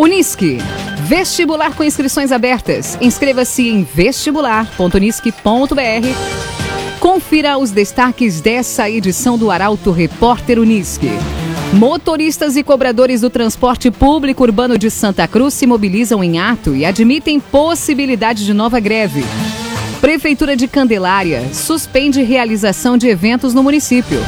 Unisque. Vestibular com inscrições abertas. Inscreva-se em vestibular.unisque.br. Confira os destaques dessa edição do Arauto Repórter Unisque. Motoristas e cobradores do transporte público urbano de Santa Cruz se mobilizam em ato e admitem possibilidade de nova greve. Prefeitura de Candelária suspende realização de eventos no município.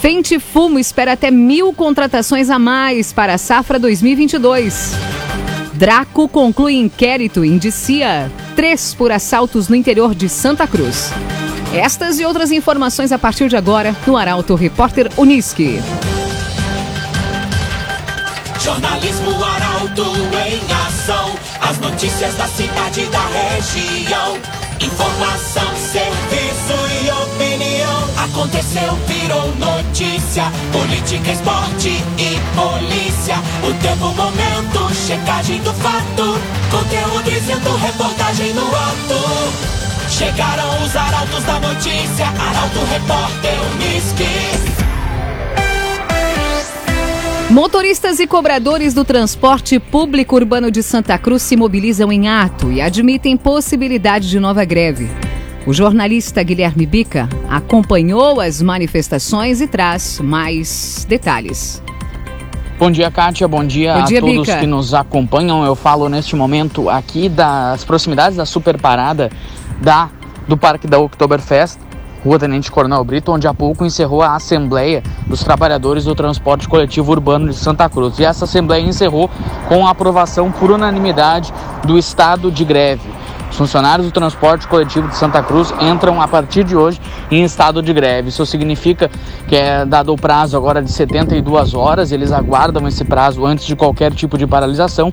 Fente Fumo espera até mil contratações a mais para a safra 2022. Draco conclui inquérito e indicia três por assaltos no interior de Santa Cruz. Estas e outras informações a partir de agora no Arauto Repórter Uniski. Jornalismo Arauto em ação. As notícias da cidade e da região. Informação, serviço e. Aconteceu, virou notícia. Política, esporte e polícia. O tempo, momento, checagem do fato. Conteúdo dizendo, reportagem no ato. Chegaram os arautos da notícia. Arauto, repórter, Unisque. Motoristas e cobradores do transporte público urbano de Santa Cruz se mobilizam em ato e admitem possibilidade de nova greve. O jornalista Guilherme Bica acompanhou as manifestações e traz mais detalhes. Bom dia, Kátia. Bom dia, Bom dia a todos Bica. que nos acompanham. Eu falo neste momento aqui das proximidades da super parada da, do Parque da Oktoberfest Rua Tenente Coronel Brito, onde há pouco encerrou a Assembleia dos Trabalhadores do Transporte Coletivo Urbano de Santa Cruz. E essa Assembleia encerrou com a aprovação por unanimidade do estado de greve. Os funcionários do transporte coletivo de Santa Cruz entram a partir de hoje em estado de greve. Isso significa que é dado o prazo agora de 72 horas, eles aguardam esse prazo antes de qualquer tipo de paralisação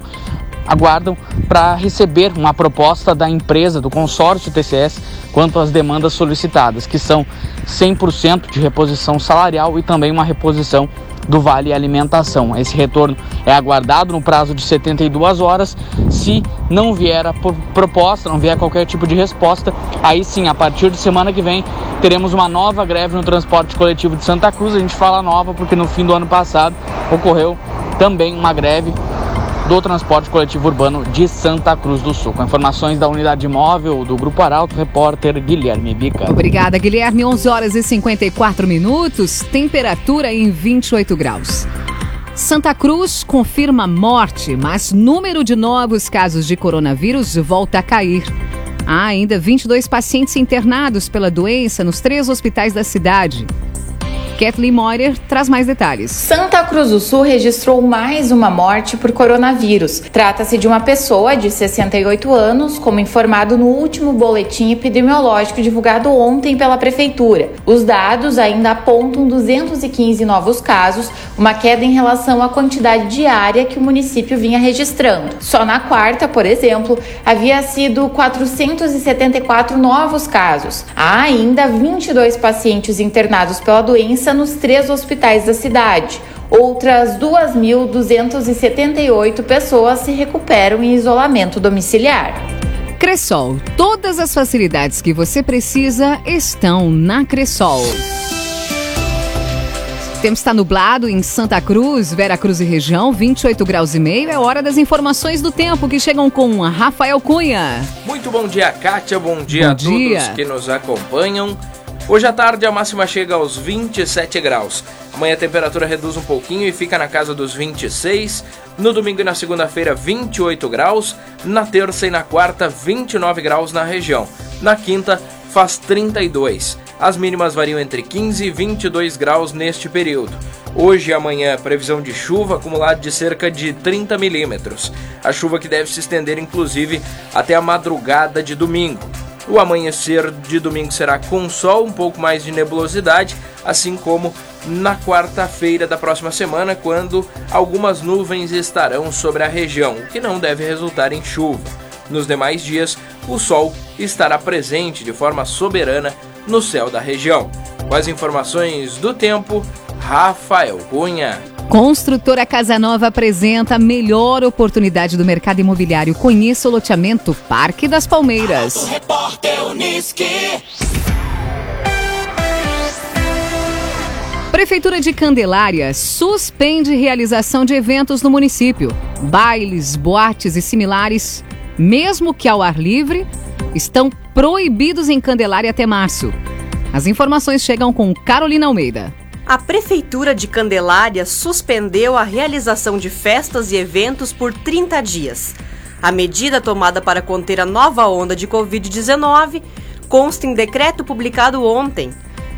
aguardam para receber uma proposta da empresa, do consórcio TCS, quanto às demandas solicitadas, que são 100% de reposição salarial e também uma reposição do Vale Alimentação. Esse retorno é aguardado no prazo de 72 horas. Se não vier a proposta, não vier qualquer tipo de resposta, aí sim, a partir de semana que vem, teremos uma nova greve no transporte coletivo de Santa Cruz. A gente fala nova porque no fim do ano passado ocorreu também uma greve do transporte coletivo urbano de Santa Cruz do Sul. Com informações da unidade móvel do Grupo Arauto, repórter Guilherme Bica. Obrigada, Guilherme. 11 horas e 54 minutos, temperatura em 28 graus. Santa Cruz confirma morte, mas número de novos casos de coronavírus volta a cair. Há ainda 22 pacientes internados pela doença nos três hospitais da cidade. Kathleen Moyer traz mais detalhes. Santa Cruz do Sul registrou mais uma morte por coronavírus. Trata-se de uma pessoa de 68 anos, como informado no último boletim epidemiológico divulgado ontem pela Prefeitura. Os dados ainda apontam 215 novos casos, uma queda em relação à quantidade diária que o município vinha registrando. Só na quarta, por exemplo, havia sido 474 novos casos. Há ainda 22 pacientes internados pela doença doença nos três hospitais da cidade. Outras 2.278 pessoas se recuperam em isolamento domiciliar. Cressol, todas as facilidades que você precisa estão na Cressol. O tempo está nublado em Santa Cruz, Vera Cruz e região, 28 graus e meio. É hora das informações do tempo que chegam com Rafael Cunha. Muito bom dia, Kátia. Bom dia bom a dia. todos que nos acompanham. Hoje à tarde a máxima chega aos 27 graus. Amanhã a temperatura reduz um pouquinho e fica na casa dos 26. No domingo e na segunda-feira, 28 graus. Na terça e na quarta, 29 graus na região. Na quinta, faz 32. As mínimas variam entre 15 e 22 graus neste período. Hoje e amanhã, previsão de chuva acumulada de cerca de 30 milímetros. A chuva que deve se estender inclusive até a madrugada de domingo. O amanhecer de domingo será com sol, um pouco mais de nebulosidade, assim como na quarta-feira da próxima semana, quando algumas nuvens estarão sobre a região, o que não deve resultar em chuva. Nos demais dias, o sol estará presente de forma soberana no céu da região. Com as informações do tempo, Rafael Cunha. Construtora Casa Nova apresenta a melhor oportunidade do mercado imobiliário. Conheça o loteamento Parque das Palmeiras. Prefeitura de Candelária suspende realização de eventos no município. Bailes, boates e similares, mesmo que ao ar livre, estão proibidos em Candelária até março. As informações chegam com Carolina Almeida. A Prefeitura de Candelária suspendeu a realização de festas e eventos por 30 dias. A medida tomada para conter a nova onda de Covid-19 consta em decreto publicado ontem.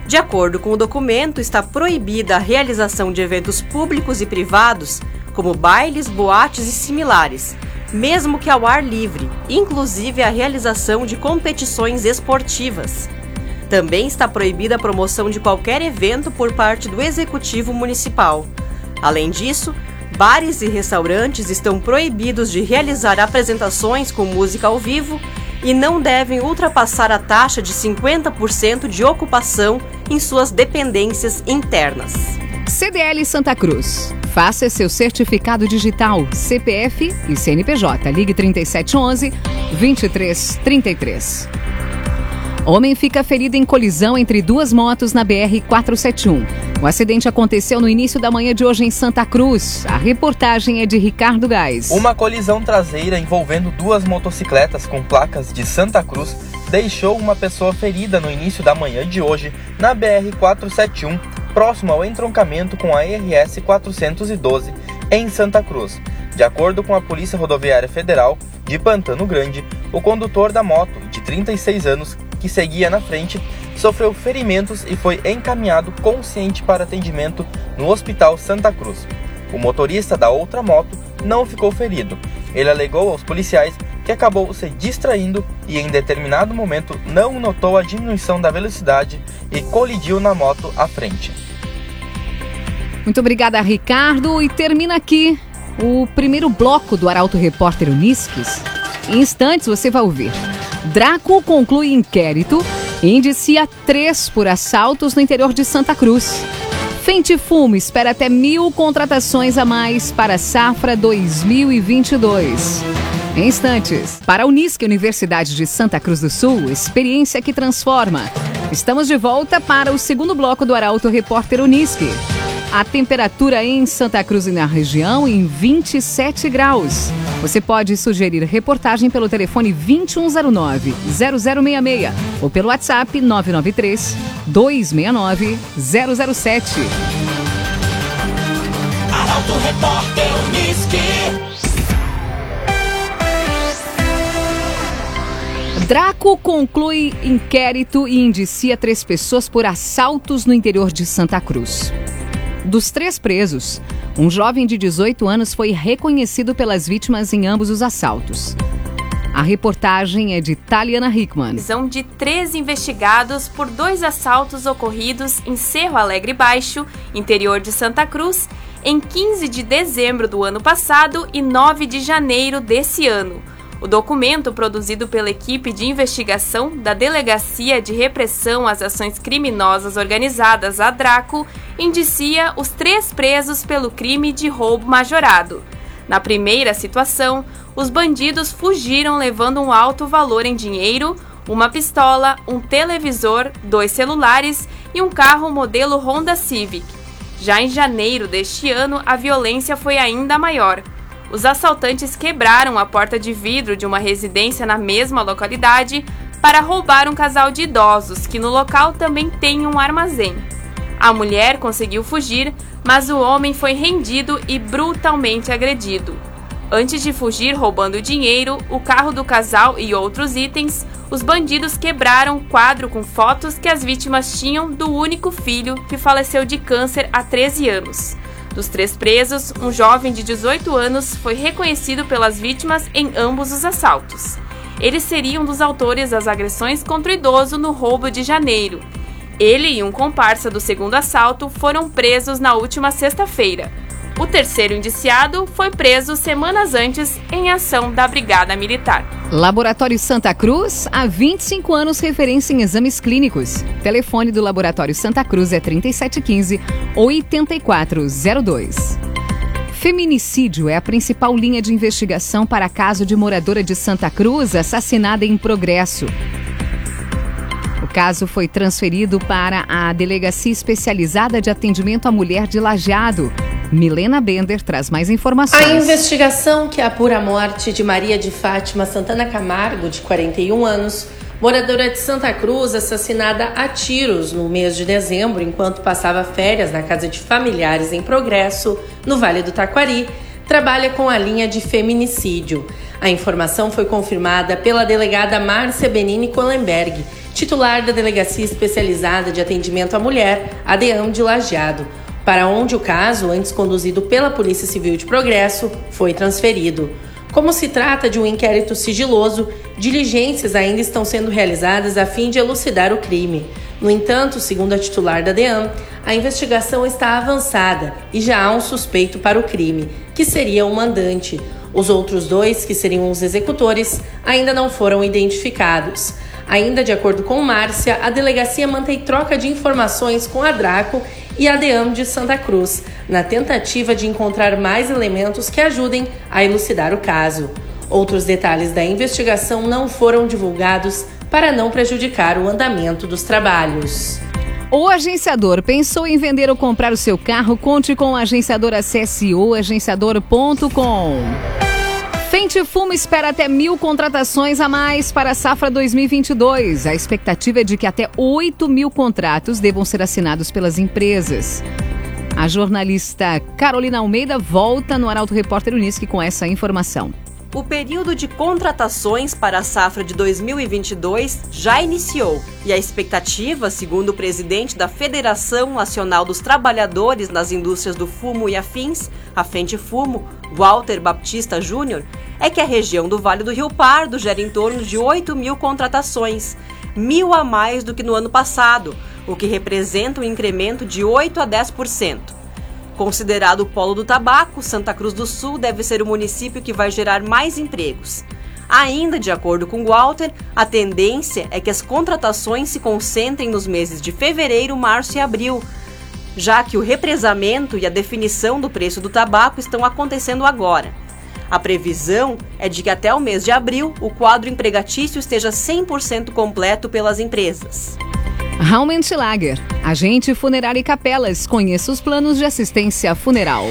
De acordo com o documento, está proibida a realização de eventos públicos e privados, como bailes, boates e similares, mesmo que ao ar livre, inclusive a realização de competições esportivas. Também está proibida a promoção de qualquer evento por parte do Executivo Municipal. Além disso, bares e restaurantes estão proibidos de realizar apresentações com música ao vivo e não devem ultrapassar a taxa de 50% de ocupação em suas dependências internas. CDL Santa Cruz. Faça seu certificado digital, CPF e CNPJ. Ligue 3711 2333. Homem fica ferido em colisão entre duas motos na BR-471. O acidente aconteceu no início da manhã de hoje em Santa Cruz. A reportagem é de Ricardo Gás. Uma colisão traseira envolvendo duas motocicletas com placas de Santa Cruz deixou uma pessoa ferida no início da manhã de hoje na BR-471, próximo ao entroncamento com a RS 412 em Santa Cruz. De acordo com a Polícia Rodoviária Federal de Pantano Grande, o condutor da moto, de 36 anos, que seguia na frente, sofreu ferimentos e foi encaminhado consciente para atendimento no Hospital Santa Cruz. O motorista da outra moto não ficou ferido. Ele alegou aos policiais que acabou se distraindo e em determinado momento não notou a diminuição da velocidade e colidiu na moto à frente. Muito obrigada, Ricardo. E termina aqui o primeiro bloco do Arauto Repórter Unisques. Em instantes você vai ouvir. Draco conclui inquérito e indicia três por assaltos no interior de Santa Cruz. Fente Fumo espera até mil contratações a mais para a safra 2022. Em instantes, para a Unisc Universidade de Santa Cruz do Sul, experiência que transforma. Estamos de volta para o segundo bloco do Arauto Repórter Unisc. A temperatura em Santa Cruz e na região em 27 graus. Você pode sugerir reportagem pelo telefone 2109-0066 ou pelo WhatsApp 993-269-007. Arauto Repórter. Draco conclui inquérito e indicia três pessoas por assaltos no interior de Santa Cruz. Dos três presos, um jovem de 18 anos foi reconhecido pelas vítimas em ambos os assaltos. A reportagem é de Taliana Hickman. São de três investigados por dois assaltos ocorridos em Cerro Alegre Baixo, interior de Santa Cruz, em 15 de dezembro do ano passado e 9 de janeiro desse ano. O documento, produzido pela equipe de investigação da Delegacia de Repressão às Ações Criminosas Organizadas, a DRACO, indicia os três presos pelo crime de roubo majorado. Na primeira situação, os bandidos fugiram levando um alto valor em dinheiro, uma pistola, um televisor, dois celulares e um carro modelo Honda Civic. Já em janeiro deste ano, a violência foi ainda maior os assaltantes quebraram a porta de vidro de uma residência na mesma localidade para roubar um casal de idosos que no local também tem um armazém. A mulher conseguiu fugir, mas o homem foi rendido e brutalmente agredido. Antes de fugir roubando dinheiro, o carro do casal e outros itens, os bandidos quebraram um quadro com fotos que as vítimas tinham do único filho que faleceu de câncer há 13 anos. Dos três presos, um jovem de 18 anos foi reconhecido pelas vítimas em ambos os assaltos. Ele seria um dos autores das agressões contra o idoso no roubo de janeiro. Ele e um comparsa do segundo assalto foram presos na última sexta-feira. O terceiro indiciado foi preso semanas antes em ação da Brigada Militar. Laboratório Santa Cruz, há 25 anos referência em exames clínicos. Telefone do Laboratório Santa Cruz é 3715 8402. Feminicídio é a principal linha de investigação para caso de moradora de Santa Cruz assassinada em progresso caso foi transferido para a Delegacia Especializada de Atendimento à Mulher de Lajeado. Milena Bender traz mais informações. A investigação que apura a morte de Maria de Fátima Santana Camargo, de 41 anos, moradora de Santa Cruz, assassinada a tiros no mês de dezembro enquanto passava férias na casa de familiares em Progresso, no Vale do Taquari, trabalha com a linha de feminicídio. A informação foi confirmada pela delegada Márcia Benini Kohlenberg, titular da Delegacia Especializada de Atendimento à Mulher, ADEAM de Lajeado, para onde o caso, antes conduzido pela Polícia Civil de Progresso, foi transferido. Como se trata de um inquérito sigiloso, diligências ainda estão sendo realizadas a fim de elucidar o crime. No entanto, segundo a titular da DEAM, a investigação está avançada e já há um suspeito para o crime, que seria o mandante. Os outros dois, que seriam os executores, ainda não foram identificados. Ainda de acordo com Márcia, a delegacia mantém troca de informações com a Draco e a de Santa Cruz, na tentativa de encontrar mais elementos que ajudem a elucidar o caso. Outros detalhes da investigação não foram divulgados para não prejudicar o andamento dos trabalhos. O agenciador pensou em vender ou comprar o seu carro? Conte com o agenciador acesse oagenciador.com. Fente Fumo espera até mil contratações a mais para a safra 2022. A expectativa é de que até 8 mil contratos devam ser assinados pelas empresas. A jornalista Carolina Almeida volta no Arauto Repórter Unisque com essa informação. O período de contratações para a safra de 2022 já iniciou e a expectativa, segundo o presidente da Federação Nacional dos Trabalhadores nas Indústrias do Fumo e Afins, a Fente Fumo, Walter Baptista Júnior, é que a região do Vale do Rio Pardo gera em torno de 8 mil contratações, mil a mais do que no ano passado, o que representa um incremento de 8 a 10%. Considerado o polo do tabaco, Santa Cruz do Sul deve ser o município que vai gerar mais empregos. Ainda de acordo com Walter, a tendência é que as contratações se concentrem nos meses de fevereiro, março e abril, já que o represamento e a definição do preço do tabaco estão acontecendo agora. A previsão é de que até o mês de abril o quadro empregatício esteja 100% completo pelas empresas. Raumentlager, agente funerário e capelas. Conheça os planos de assistência funeral.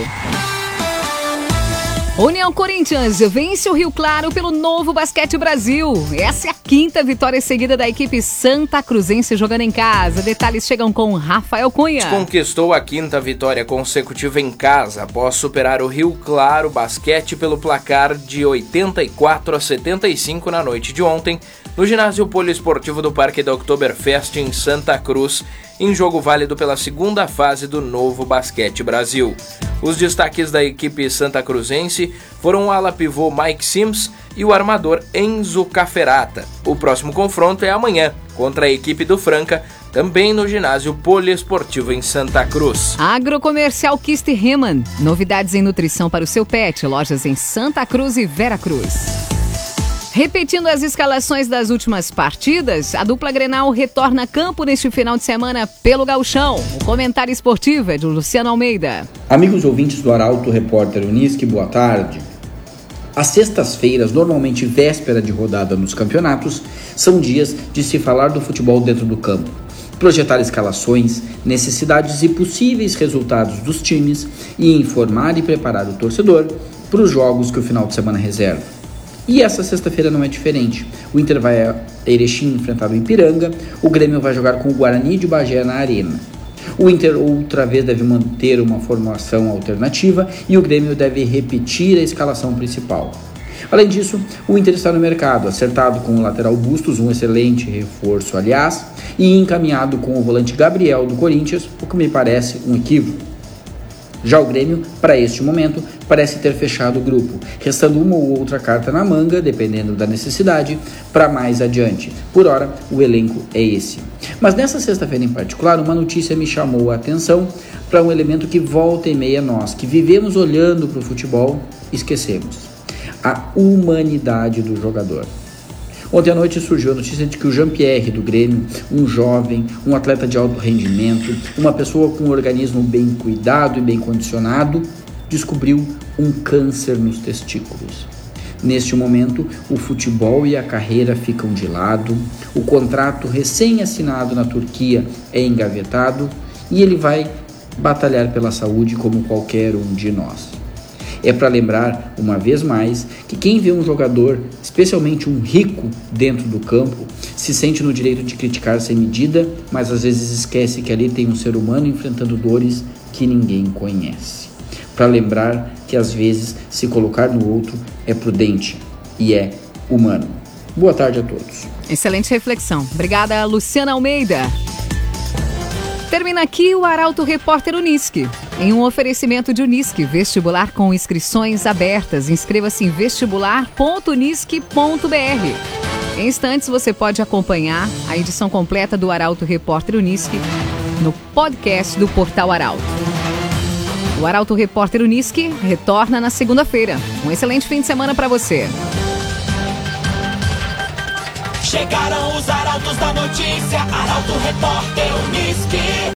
União Corinthians vence o Rio Claro pelo Novo Basquete Brasil. Essa é a quinta vitória seguida da equipe Santa Cruzense jogando em casa. Detalhes chegam com Rafael Cunha. Conquistou a quinta vitória consecutiva em casa após superar o Rio Claro Basquete pelo placar de 84 a 75 na noite de ontem no ginásio poliesportivo do Parque da Oktoberfest em Santa Cruz em jogo válido pela segunda fase do Novo Basquete Brasil. Os destaques da equipe santa cruzense foram o ala pivô Mike Sims e o armador Enzo Caferata. O próximo confronto é amanhã, contra a equipe do Franca, também no ginásio poliesportivo em Santa Cruz. Agrocomercial Kist Heman. Novidades em nutrição para o seu pet. Lojas em Santa Cruz e Vera Cruz. Repetindo as escalações das últimas partidas, a dupla Grenal retorna a campo neste final de semana pelo Gauchão. O comentário esportivo é de Luciano Almeida. Amigos ouvintes do Arauto, repórter Unisque, boa tarde. As sextas-feiras, normalmente véspera de rodada nos campeonatos, são dias de se falar do futebol dentro do campo, projetar escalações, necessidades e possíveis resultados dos times e informar e preparar o torcedor para os jogos que o final de semana reserva. E essa sexta-feira não é diferente. O Inter vai a Erechim enfrentar o Ipiranga, o Grêmio vai jogar com o Guarani de Bagé na Arena. O Inter outra vez deve manter uma formação alternativa e o Grêmio deve repetir a escalação principal. Além disso, o Inter está no mercado, acertado com o lateral Bustos, um excelente reforço, aliás, e encaminhado com o volante Gabriel do Corinthians, o que me parece um equívoco. Já o Grêmio, para este momento, parece ter fechado o grupo, restando uma ou outra carta na manga, dependendo da necessidade, para mais adiante. Por hora, o elenco é esse. Mas nessa sexta-feira em particular, uma notícia me chamou a atenção para um elemento que volta e meia nós, que vivemos olhando para o futebol, esquecemos: a humanidade do jogador. Ontem à noite surgiu a notícia de que o Jean-Pierre do Grêmio, um jovem, um atleta de alto rendimento, uma pessoa com um organismo bem cuidado e bem condicionado, descobriu um câncer nos testículos. Neste momento, o futebol e a carreira ficam de lado, o contrato recém-assinado na Turquia é engavetado e ele vai batalhar pela saúde como qualquer um de nós. É para lembrar, uma vez mais, que quem vê um jogador, especialmente um rico, dentro do campo, se sente no direito de criticar sem medida, mas às vezes esquece que ali tem um ser humano enfrentando dores que ninguém conhece. Para lembrar que às vezes se colocar no outro é prudente e é humano. Boa tarde a todos. Excelente reflexão. Obrigada, Luciana Almeida. Termina aqui o Arauto Repórter Unisque. Em um oferecimento de Unisque, vestibular com inscrições abertas. Inscreva-se em vestibular.unisque.br. Em instantes você pode acompanhar a edição completa do Arauto Repórter Unisque no podcast do Portal Arauto. O Arauto Repórter Unisque retorna na segunda-feira. Um excelente fim de semana para você. Chegaram os arautos da notícia, Arauto Repórter Unisque.